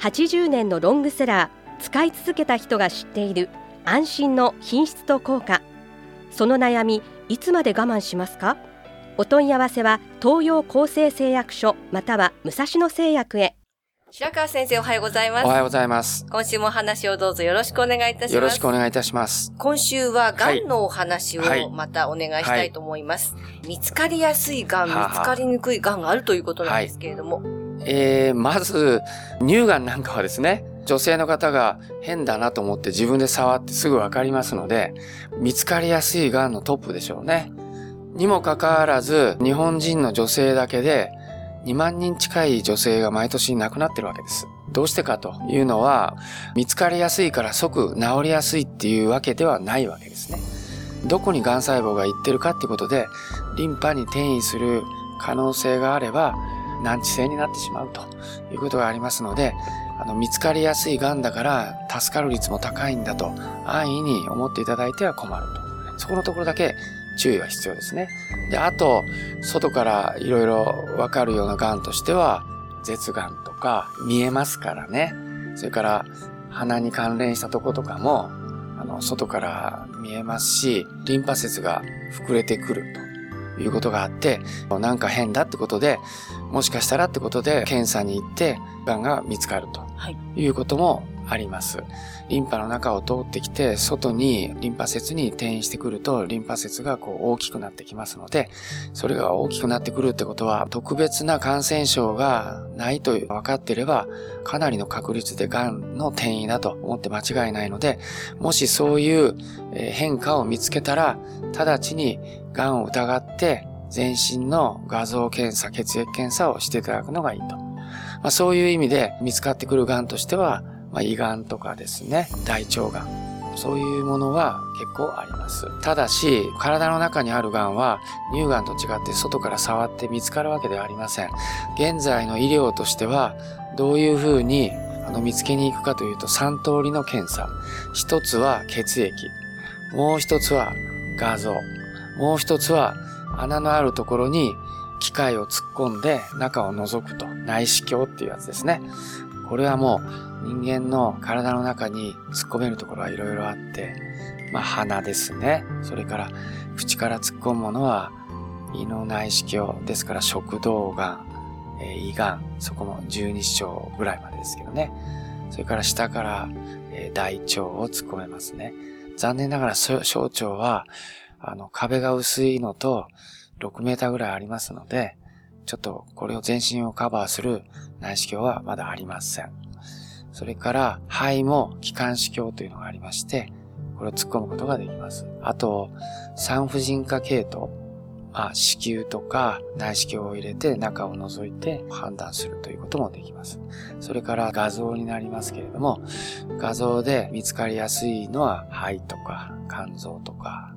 80年のロングセラー使い続けた人が知っている安心の品質と効果。その悩みいつまで我慢しますか？お問い合わせは東洋厚生製薬所または武蔵野製薬へ。白川先生おはようございます。おはようございます。今週もお話をどうぞよろしくお願いいたします。よろしくお願いいたします。今週は癌のお話をはい。またお願いしたいと思います、見つかりやすい癌見つかりにくい癌があるということなんですけれども、えー、まず、乳がんなんかはですね、女性の方が変だなと思って自分で触ってすぐわかりますので、見つかりやすい癌のトップでしょうね。にもかかわらず、日本人の女性だけで2万人近い女性が毎年亡くなってるわけです。どうしてかというのは、見つかりやすいから即治りやすいっていうわけではないわけですね。どこに癌細胞がいってるかってことで、リンパに転移する可能性があれば、難治性になってしまうということがありますので、あの、見つかりやすい癌だから助かる率も高いんだと安易に思っていただいては困ると。そこのところだけ注意は必要ですね。で、あと、外からいろいろわかるような癌としては、舌癌とか見えますからね。それから鼻に関連したとことかも、あの、外から見えますし、リンパ節が膨れてくるということがあって、なんか変だってことで、もしかしたらってことで検査に行って、癌が見つかるとはい。いうこともあります。リンパの中を通ってきて、外にリンパ節に転移してくると、リンパ節がこう大きくなってきますので、それが大きくなってくるってことは、特別な感染症がないと分かってれば、かなりの確率で癌の転移だと思って間違いないので、もしそういう変化を見つけたら、直ちに癌を疑って、全身の画像検査、血液検査をしていただくのがいいと。まあ、そういう意味で見つかってくる癌としては、まあ、胃癌とかですね、大腸癌。そういうものは結構あります。ただし、体の中にある癌は乳がんと違って外から触って見つかるわけではありません。現在の医療としては、どういうふうにあの見つけに行くかというと3通りの検査。一つは血液。もう一つは画像。もう一つは穴のあるところに機械を突っ込んで中を覗くと。内視鏡っていうやつですね。これはもう人間の体の中に突っ込めるところはいろいろあって、まあ鼻ですね。それから口から突っ込むものは胃の内視鏡ですから食道がん、え胃がん、そこも十二指腸ぐらいまでですけどね。それから下から、え大腸を突っ込めますね。残念ながら小腸はあの壁が薄いのと6メーターぐらいありますので、ちょっとこれを全身をカバーする内視鏡はまだありません。それから肺も気管支鏡というのがありまして、これを突っ込むことができます。あと、産婦人科系統、あ、子宮とか内視鏡を入れて中を覗いて判断するということもできます。それから画像になりますけれども、画像で見つかりやすいのは肺とか肝臓とか、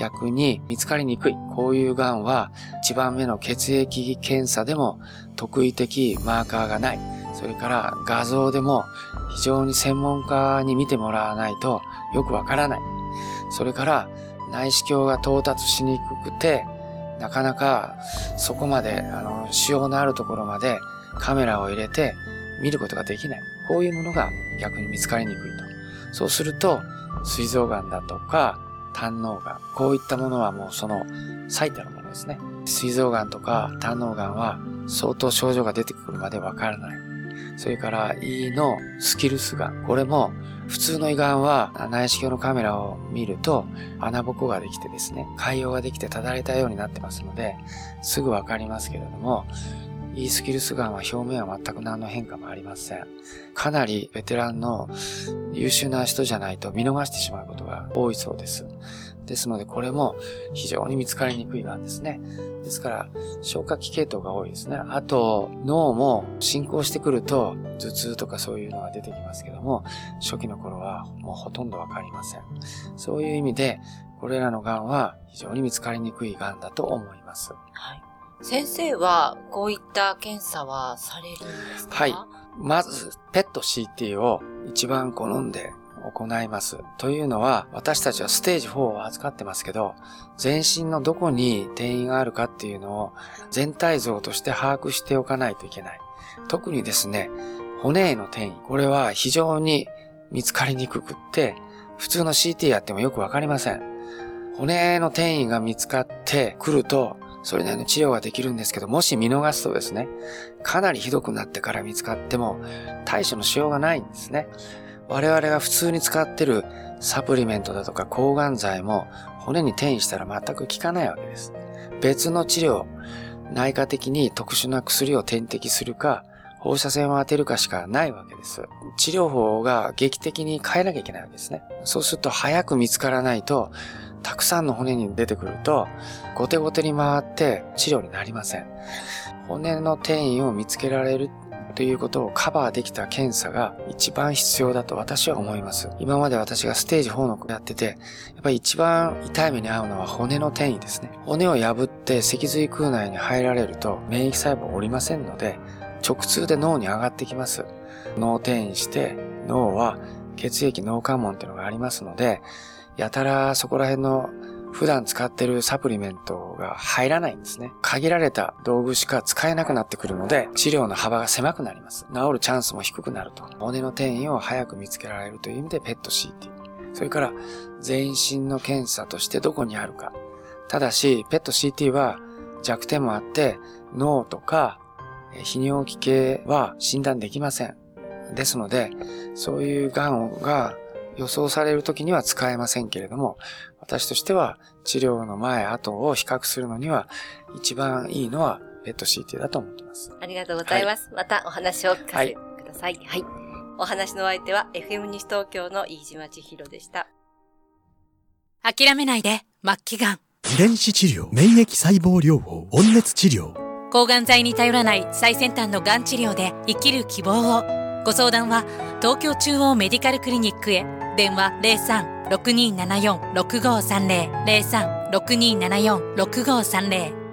逆に見つかりにくい、こういう癌は1番目の血液検査でも特異的マーカーがない。それから画像でも非常に専門家に見てもらわないとよくわからない。それから内視鏡が到達しにくくて、なかなかそこまで、あの、腫瘍のあるところまでカメラを入れて見ることができない。こういうものが逆に見つかりにくいと。そうすると、膵臓癌だとか、胆嚢癌、こういったものはもうその最たるものですね。膵臓癌とか胆嚢癌は相当症状が出てくるまでわからない。それから胃のスキルス癌。これも普通の胃がんは内視鏡のカメラを見ると穴ぼこができてですね、海洋ができてただれたようになってますので、すぐわかりますけれども、イースキルスガンは表面は全く何の変化もありません。かなりベテランの優秀な人じゃないと見逃してしまうことが多いそうです。ですので、これも非常に見つかりにくいがんですね。ですから、消化器系統が多いですね。あと、脳も進行してくると、頭痛とかそういうのが出てきますけども、初期の頃はもうほとんどわかりません。そういう意味で、これらの癌は非常に見つかりにくい癌だと思います。はい。先生は、こういった検査はされるんですか？はい。まず、ペット CT を一番好んで行います。というのは、私たちはステージ4を扱ってますけど、全身のどこに転移があるかっていうのを全体像として把握しておかないといけない。特にですね、骨への転移。これは非常に見つかりにくくって、普通の CT やってもよくわかりません。骨の転移が見つかってくると、それなりの治療ができるんですけど、もし見逃すとですね、かなりひどくなってから見つかっても対処のしようがないんですね。我々が普通に使ってるサプリメントだとか抗がん剤も骨に転移したら全く効かないわけです。別の治療、内科的に特殊な薬を点滴するか、放射線を当てるかしかないわけです。治療法が劇的に変えなきゃいけないわけですね。そうすると早く見つからないと、たくさんの骨に出てくると、後手後手に回って治療になりません。骨の転移を見つけられるということをカバーできた検査が一番必要だと私は思います。今まで私がステージ4のやってて、やっぱり一番痛い目に遭うのは骨の転移ですね。骨を破って脊髄空内に入られると免疫細胞おりませんので、直通で脳に上がってきます。脳転移して脳は血液脳関門っていうのがありますので、やたらそこら辺の普段使ってるサプリメントが入らないんですね。限られた道具しか使えなくなってくるので、治療の幅が狭くなります。治るチャンスも低くなると。骨の転移を早く見つけられるという意味でペット CT。それから、全身の検査としてどこにあるか。ただし、ペット CT は弱点もあって、脳とか泌尿器系は診断できません。ですので、そういう癌が予想される時には使えませんけれども、私としては治療の前、後を比較するのには一番いいのはペット CT だと思っています。ありがとうございます。はい、またお話を聞かせてください。はい。はい、お話の相手は FM 西東京の飯島千尋でした。諦めないで、末期がん。遺伝子治療、免疫細胞療法、温熱治療。抗がん剤に頼らない最先端のがん治療で生きる希望を。ご相談は東京中央メディカルクリニックへ。電話03-6274-6530 03-6274-6530